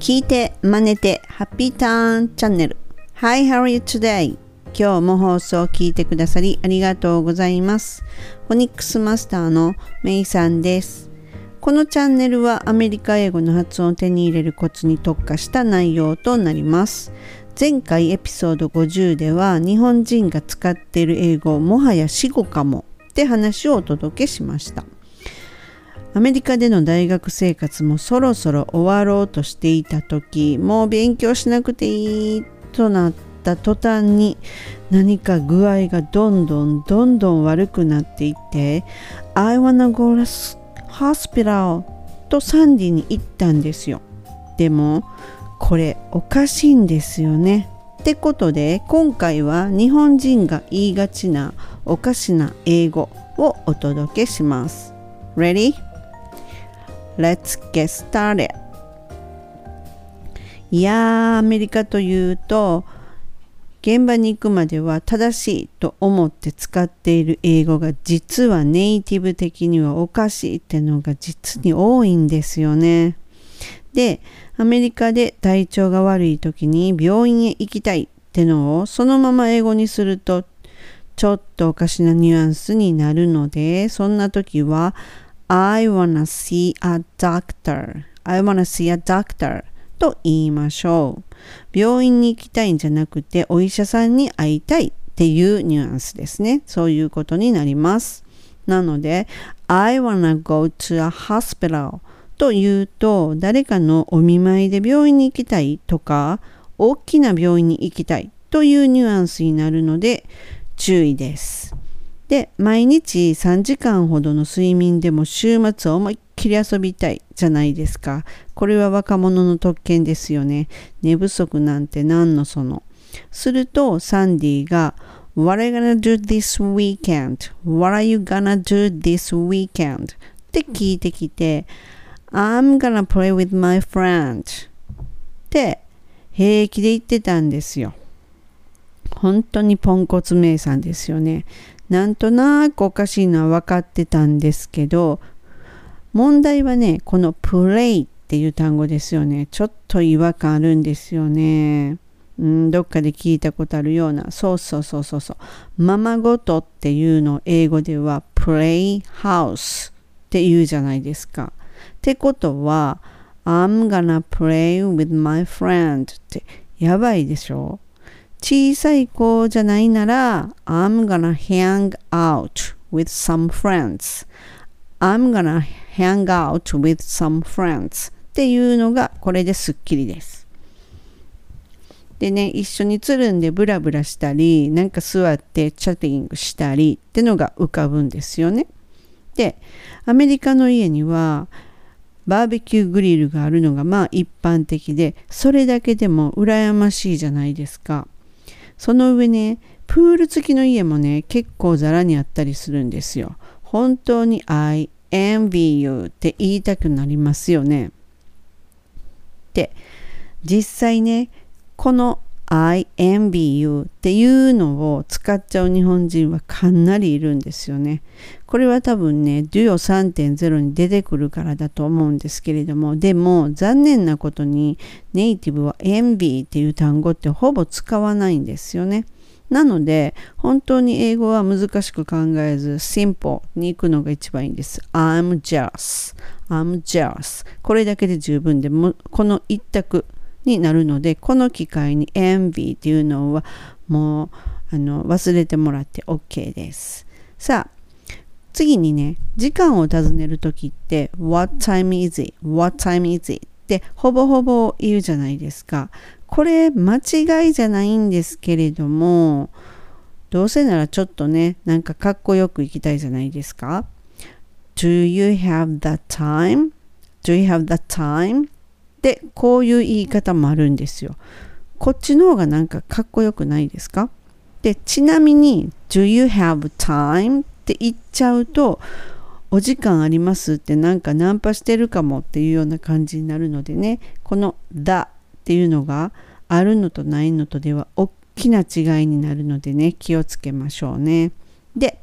聞いて真似てハッピーターンチャンネル Hi, how are you today? 今日も放送を聞いてくださりありがとうございます。フォニックスマスターのメイさんです。このチャンネルはアメリカ英語の発音を手に入れるコツに特化した内容となります。前回エピソード50では日本人が使っている英語をもはや死語かもって話をお届けしました。アメリカでの大学生活もそろそろ終わろうとしていた時もう勉強しなくていいとなった途端に何か具合がどんどんどんどん悪くなっていって I wanna go to hospital とサンディに行ったんですよ。でもこれおかしいんですよね。ってことで今回は日本人が言いがちなおかしな英語をお届けします。Ready? Let's get started いやーアメリカというと現場に行くまでは正しいと思って使っている英語が実はネイティブ的にはおかしいってのが実に多いんですよね。で、アメリカで体調が悪い時に病院へ行きたいってのをそのまま英語にするとちょっとおかしなニュアンスになるのでそんな時は I wanna see a doctor. I wanna see a doctor. と言いましょう。病院に行きたいんじゃなくて、お医者さんに会いたいっていうニュアンスですね。そういうことになります。なので、I wanna go to a hospital というと、誰かのお見舞いで病院に行きたいとか、大きな病院に行きたいというニュアンスになるので、注意です。で毎日3時間ほどの睡眠でも週末思いっきり遊びたいじゃないですか。これは若者の特権ですよね。寝不足なんて何のその。するとサンディが What are you gonna do this weekend? What are you gonna do this weekend? って聞いてきて I'm gonna play with my friend. って平気で言ってたんですよ。本当にポンコツ名さんですよね。なんとなくおかしいのは分かってたんですけど問題はねこのプレイっていう単語ですよね。ちょっと違和感あるんですよね。うんどっかで聞いたことあるような。そうそうそうそうそう。ままごとっていうのを英語ではプレイハウスって言うじゃないですか。ってことは I'm gonna play with my friend ってやばいでしょ？小さい子じゃないなら I'm gonna hang out with some friends I'm gonna hang out with some friends っていうのがこれですっきりです。でね、一緒につるんでブラブラしたり、なんか座ってチャッティングしたりってのが浮かぶんですよね。で、アメリカの家にはバーベキューグリルがあるのがまあ一般的で、それだけでも羨ましいじゃないですか。その上ね、プール付きの家もね、結構ザラにあったりするんですよ。本当に I envy you って言いたくなりますよね。で、実際ね、この I envy you っていうのを使っちゃう日本人はかなりいるんですよね。これは多分ね、デュオ3.0に出てくるからだと思うんですけれども、でも残念なことにネイティブは envy っていう単語ってほぼ使わないんですよね。なので、本当に英語は難しく考えず、simple に行くのが一番いいんです。I'm jealous. I'm jealous. これだけで十分でも、この一択になるのでこの機会に envy っていうのはもうあの忘れてもらって OK ですさあ次にね時間を尋ねる時って What time is it? What time is it? ってほぼほぼ言うじゃないですかこれ間違いじゃないんですけれどもどうせならちょっとねなんかかっこよくいきたいじゃないですか Do you have the time? Do you have the time? でこういう言い方もあるんですよ。こっちの方がなんかかっこよくないですか？でちなみに「Do you have time?」って言っちゃうと「お時間あります」ってなんかナンパしてるかもっていうような感じになるのでねこの「だ」っていうのがあるのとないのとでは大きな違いになるのでね気をつけましょうね。で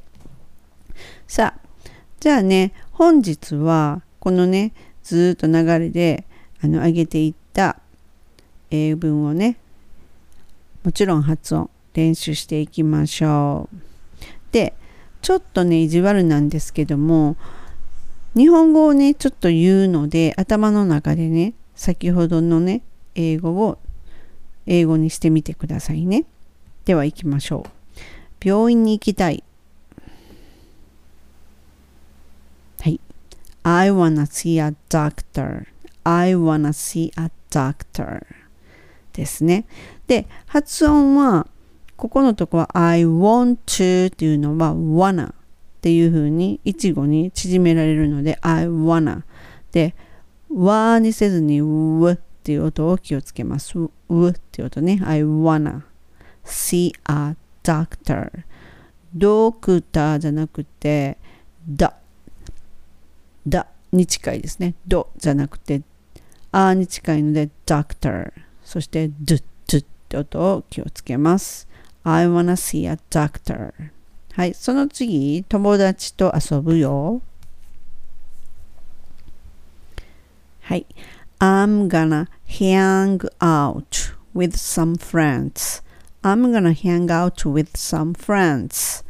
さあじゃあね本日はこのねずっと流れであの上げていった英文をねもちろん発音練習していきましょう。でちょっとね意地悪なんですけども日本語をねちょっと言うので頭の中でね先ほどのね英語を英語にしてみてくださいね。では行きましょう。病院に行きたい。はい。I wanna see a doctor. I wanna see a doctor ですね。で発音はここのとこは I want to っていうのは wanna っていう風に一語に縮められるので I wanna でわにせずにうっていう音を気をつけます。うっていう音ね。I wanna see a doctor ドクターじゃなくてだだに近いですね。ドじゃなくてあに近いので doctor そしてドゥッドゥって音を気をつけます I wanna see a doctor はい、その次、友達と遊ぶよ。はい。I'm gonna hang out with some friends. I'm gonna hang out with some friends.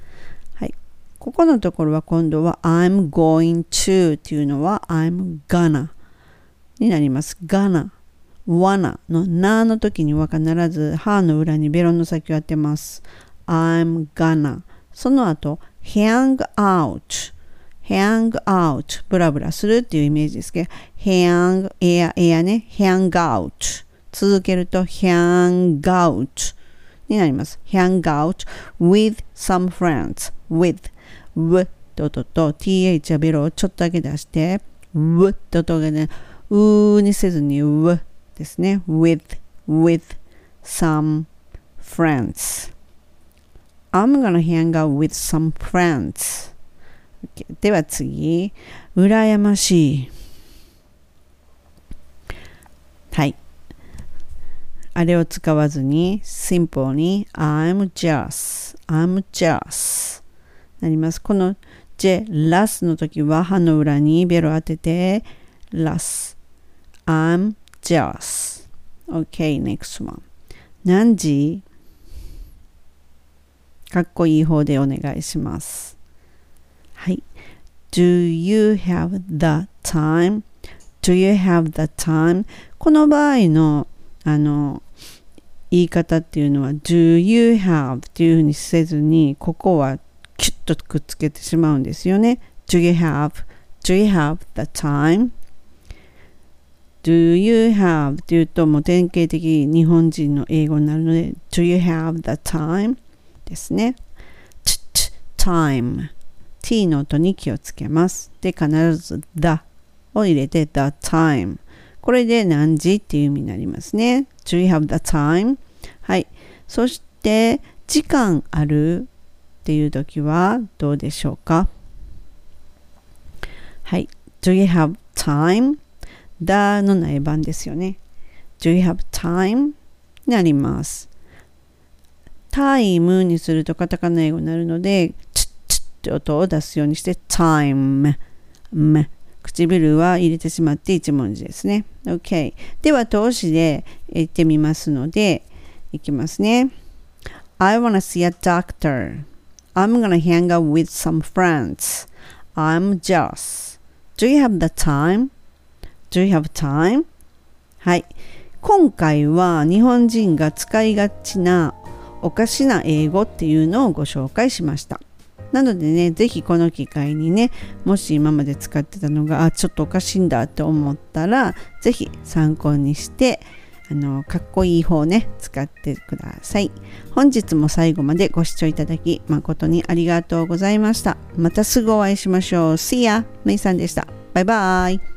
はい。ここのところは今度は I'm going to っていうのは I'm gonna になります。gonna wanna のなの時には必ず歯の裏にベロの先を当てます。I'm gonna その後 hang out hang out ブラブラするっていうイメージですけど hang エアエアね。hang out 続けると hang out になります。hang out with some friends with w って音と th はベロをちょっとだけ出して w って音がねうにせずに w ですね with with some friends I'm gonna hang out with some friends、okay、では次羨ましいはいあれを使わずに simple に I'm jealous, I'm jealous なりますこの J ラスの時は歯の裏にベロ当ててラス I'm jealous. Okay, next one. 何時かっこいい方でお願いします。はい。Do you have the time?Do you have the time? この場合のあの言い方っていうのは Do you have っていうふうにせずにここはキュッとくっつけてしまうんですよね。Do you have?Do you have the time? Do you have っていうともう典型的日本人の英語になるので Do you have the time? ですね。t, time t の音に気をつけます。で、必ず the を入れて the time これで何時っていう意味になりますね。Do you have the time? はい。そして時間あるっていう時はどうでしょうか？はい。Do you have time? だの内番ですよね。Do you have time? になります。タイムにするとカタカナ英語になるので、チッチッって音を出すようにして、time。唇は入れてしまって一文字ですね。OK。では、動詞で言ってみますので、いきますね。I wanna see a doctor. I'm gonna hang out with some friends. I'm just. Do you have the time? Do you have time? はい。今回は日本人が使いがちなおかしな英語っていうのをご紹介しました。なのでね、ぜひこの機会にね、もし今まで使ってたのが、あ、ちょっとおかしいんだって思ったら、ぜひ参考にして、あの、かっこいい方ね、使ってください。本日も最後までご視聴いただき、誠にありがとうございました。またすぐお会いしましょう。See ya! めいさんでした。バイバイ。